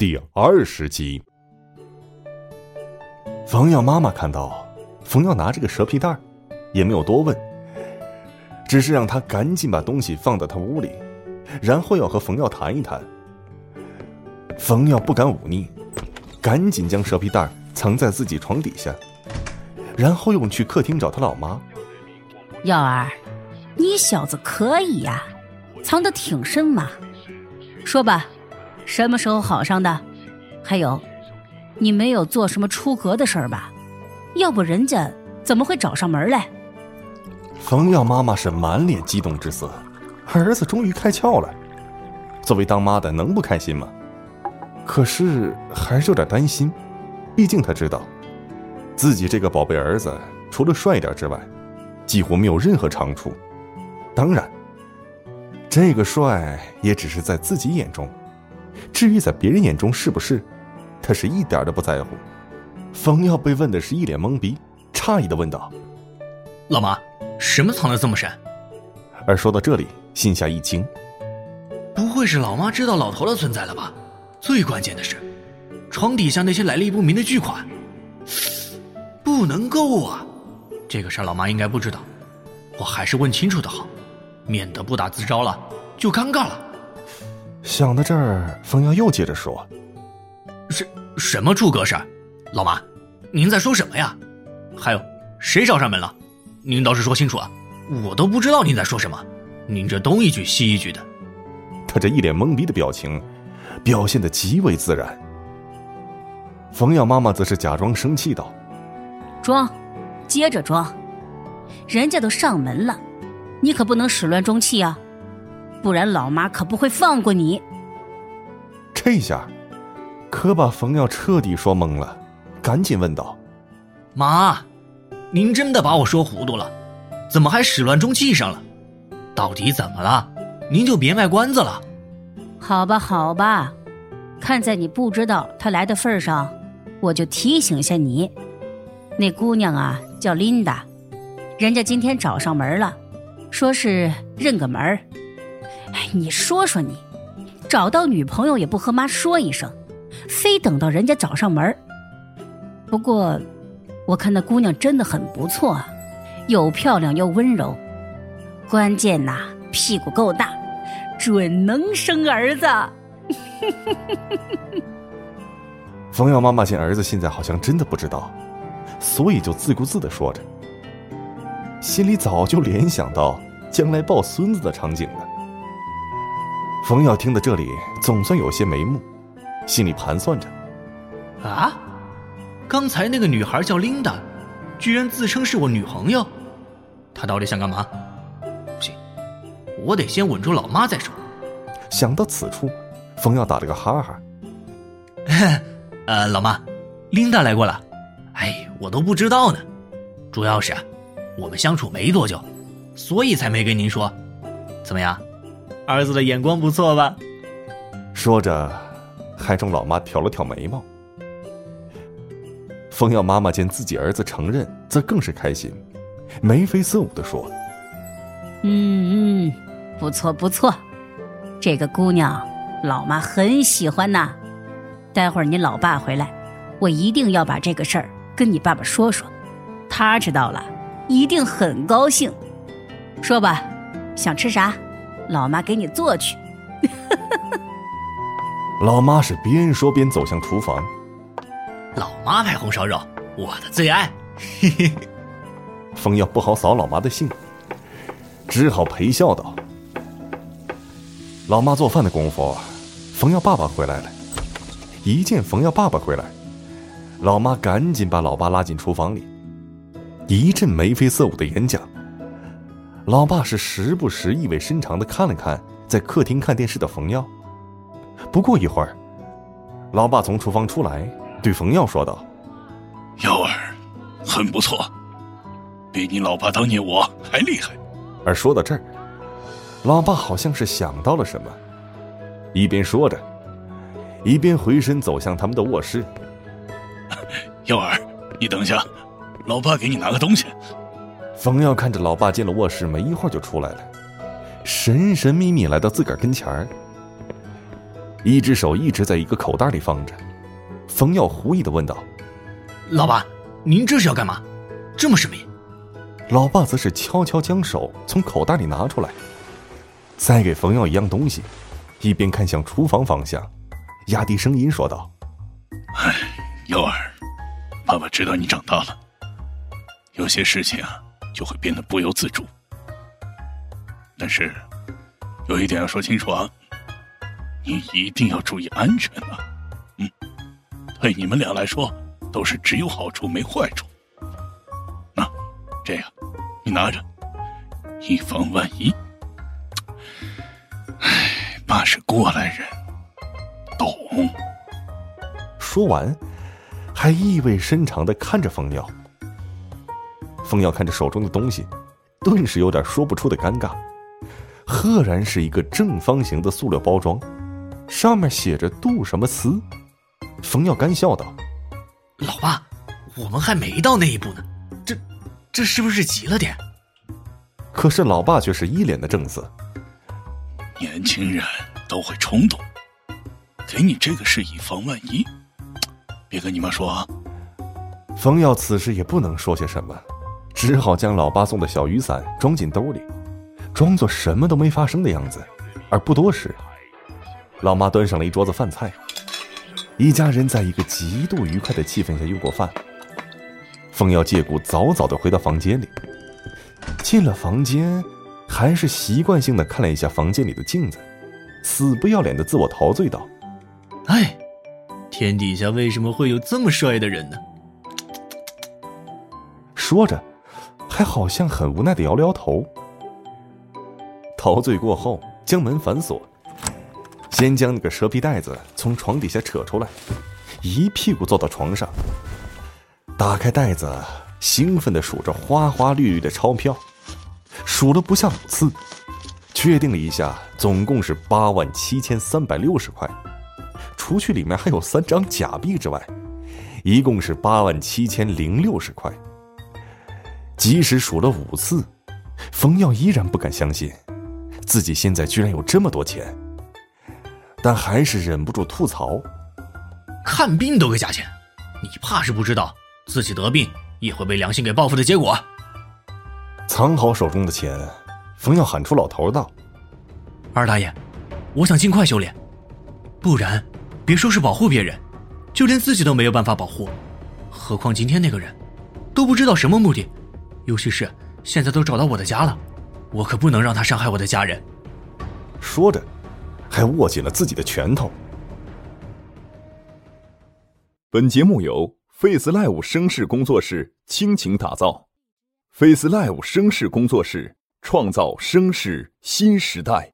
第二十集。冯耀妈妈看到冯耀拿着个蛇皮袋也没有多问，只是让他赶紧把东西放到他屋里，然后要和冯耀谈一谈。冯耀不敢忤逆，赶紧将蛇皮袋藏在自己床底下，然后又去客厅找他老妈。耀儿，你小子可以呀，藏得挺深嘛。说吧，什么时候好上的？还有，你没有做什么出格的事儿吧？要不人家怎么会找上门来？冯耀妈妈是满脸激动之色，儿子终于开窍了。作为当妈的，能不开心吗？可是还是有点担心，毕竟她知道，自己这个宝贝儿子除了帅点之外，几乎没有任何长处。当然，这个帅也只是在自己眼中，至于在别人眼中是不是，他是一点都不在乎。冯耀被问的是一脸懵逼，诧异的问道：“老妈，什么藏的这么深？”而说到这里，心下一惊，不会是老妈知道老头的存在了吧？最关键的是，床底下那些来历不明的巨款，不能够啊！这个事儿老妈应该不知道，我还是问清楚的好，免得不打自招了就尴尬了。想到这儿，冯耀又接着说：“什什么出格事儿？老妈，您在说什么呀？还有谁找上门了？您倒是说清楚啊！我都不知道您在说什么，您这东一句西一句的。”他这一脸懵逼的表情。表现的极为自然。冯耀妈妈则是假装生气道：“装，接着装，人家都上门了，你可不能始乱终弃啊，不然老妈可不会放过你。”这下，可把冯耀彻底说懵了，赶紧问道：“妈，您真的把我说糊涂了？怎么还始乱终弃上了？到底怎么了？您就别卖关子了。”好吧，好吧，看在你不知道他来的份上，我就提醒一下你。那姑娘啊，叫琳达，人家今天找上门了，说是认个门哎，你说说你，找到女朋友也不和妈说一声，非等到人家找上门不过，我看那姑娘真的很不错，又漂亮又温柔，关键呐，屁股够大。准能生儿子。冯耀妈妈见儿子现在好像真的不知道，所以就自顾自的说着，心里早就联想到将来抱孙子的场景了。冯耀听到这里，总算有些眉目，心里盘算着：啊，刚才那个女孩叫琳达，居然自称是我女朋友，她到底想干嘛？不行我得先稳住老妈再说。想到此处，冯耀打了个哈哈。呃，老妈，琳达来过了。哎，我都不知道呢。主要是我们相处没多久，所以才没跟您说。怎么样，儿子的眼光不错吧？说着，还冲老妈挑了挑眉毛。风耀妈妈见自己儿子承认，则更是开心，眉飞色舞的说：“嗯嗯。”不错不错，这个姑娘，老妈很喜欢呐。待会儿你老爸回来，我一定要把这个事儿跟你爸爸说说，他知道了一定很高兴。说吧，想吃啥？老妈给你做去。老妈是边说边走向厨房。老妈拍红烧肉，我的最爱。嘿嘿。冯耀不好扫老妈的兴，只好陪笑道。老妈做饭的功夫，冯耀爸爸回来了。一见冯耀爸爸回来，老妈赶紧把老爸拉进厨房里，一阵眉飞色舞的演讲。老爸是时不时意味深长的看了看在客厅看电视的冯耀。不过一会儿，老爸从厨房出来，对冯耀说道：“耀儿，很不错，比你老爸当年我还厉害。”而说到这儿。老爸好像是想到了什么，一边说着，一边回身走向他们的卧室。耀儿，你等一下，老爸给你拿个东西。冯耀看着老爸进了卧室，没一会儿就出来了，神神秘秘来到自个儿跟前儿。一只手一直在一个口袋里放着。冯耀狐疑的问道：“老爸，您这是要干嘛？这么神秘？”老爸则是悄悄将手从口袋里拿出来，塞给冯耀一样东西，一边看向厨房方向，压低声音说道：“哎，佑儿，爸爸知道你长大了，有些事情啊就会变得不由自主。但是有一点要说清楚啊，你一定要注意安全啊。嗯，对你们俩来说都是只有好处没坏处。那这样。”你拿着，以防万一。唉，爸是过来人，懂。说完，还意味深长的看着冯耀。冯耀看着手中的东西，顿时有点说不出的尴尬。赫然是一个正方形的塑料包装，上面写着“杜什么斯”。冯耀干笑道：“老爸，我们还没到那一步呢。”这是不是急了点？可是老爸却是一脸的正色。年轻人都会冲动，给你这个是以防万一，别跟你妈说啊。冯耀此时也不能说些什么，只好将老爸送的小雨伞装进兜里，装作什么都没发生的样子。而不多时，老妈端上了一桌子饭菜，一家人在一个极度愉快的气氛下用过饭。风耀借故早早的回到房间里，进了房间，还是习惯性的看了一下房间里的镜子，死不要脸的自我陶醉道：“哎，天底下为什么会有这么帅的人呢？”说着，还好像很无奈的摇了摇头。陶醉过后，将门反锁，先将那个蛇皮袋子从床底下扯出来，一屁股坐到床上。打开袋子，兴奋的数着花花绿绿的钞票，数了不下五次，确定了一下，总共是八万七千三百六十块，除去里面还有三张假币之外，一共是八万七千零六十块。即使数了五次，冯耀依然不敢相信，自己现在居然有这么多钱，但还是忍不住吐槽：看病都给假钱，你怕是不知道。自己得病也会被良心给报复的结果。藏好手中的钱，冯耀喊出老头道：“二大爷，我想尽快修炼，不然别说是保护别人，就连自己都没有办法保护。何况今天那个人，都不知道什么目的。尤其是现在都找到我的家了，我可不能让他伤害我的家人。”说着，还握紧了自己的拳头。本节目由。Face Live 声势工作室倾情打造，Face Live 声势工作室创造声势新时代。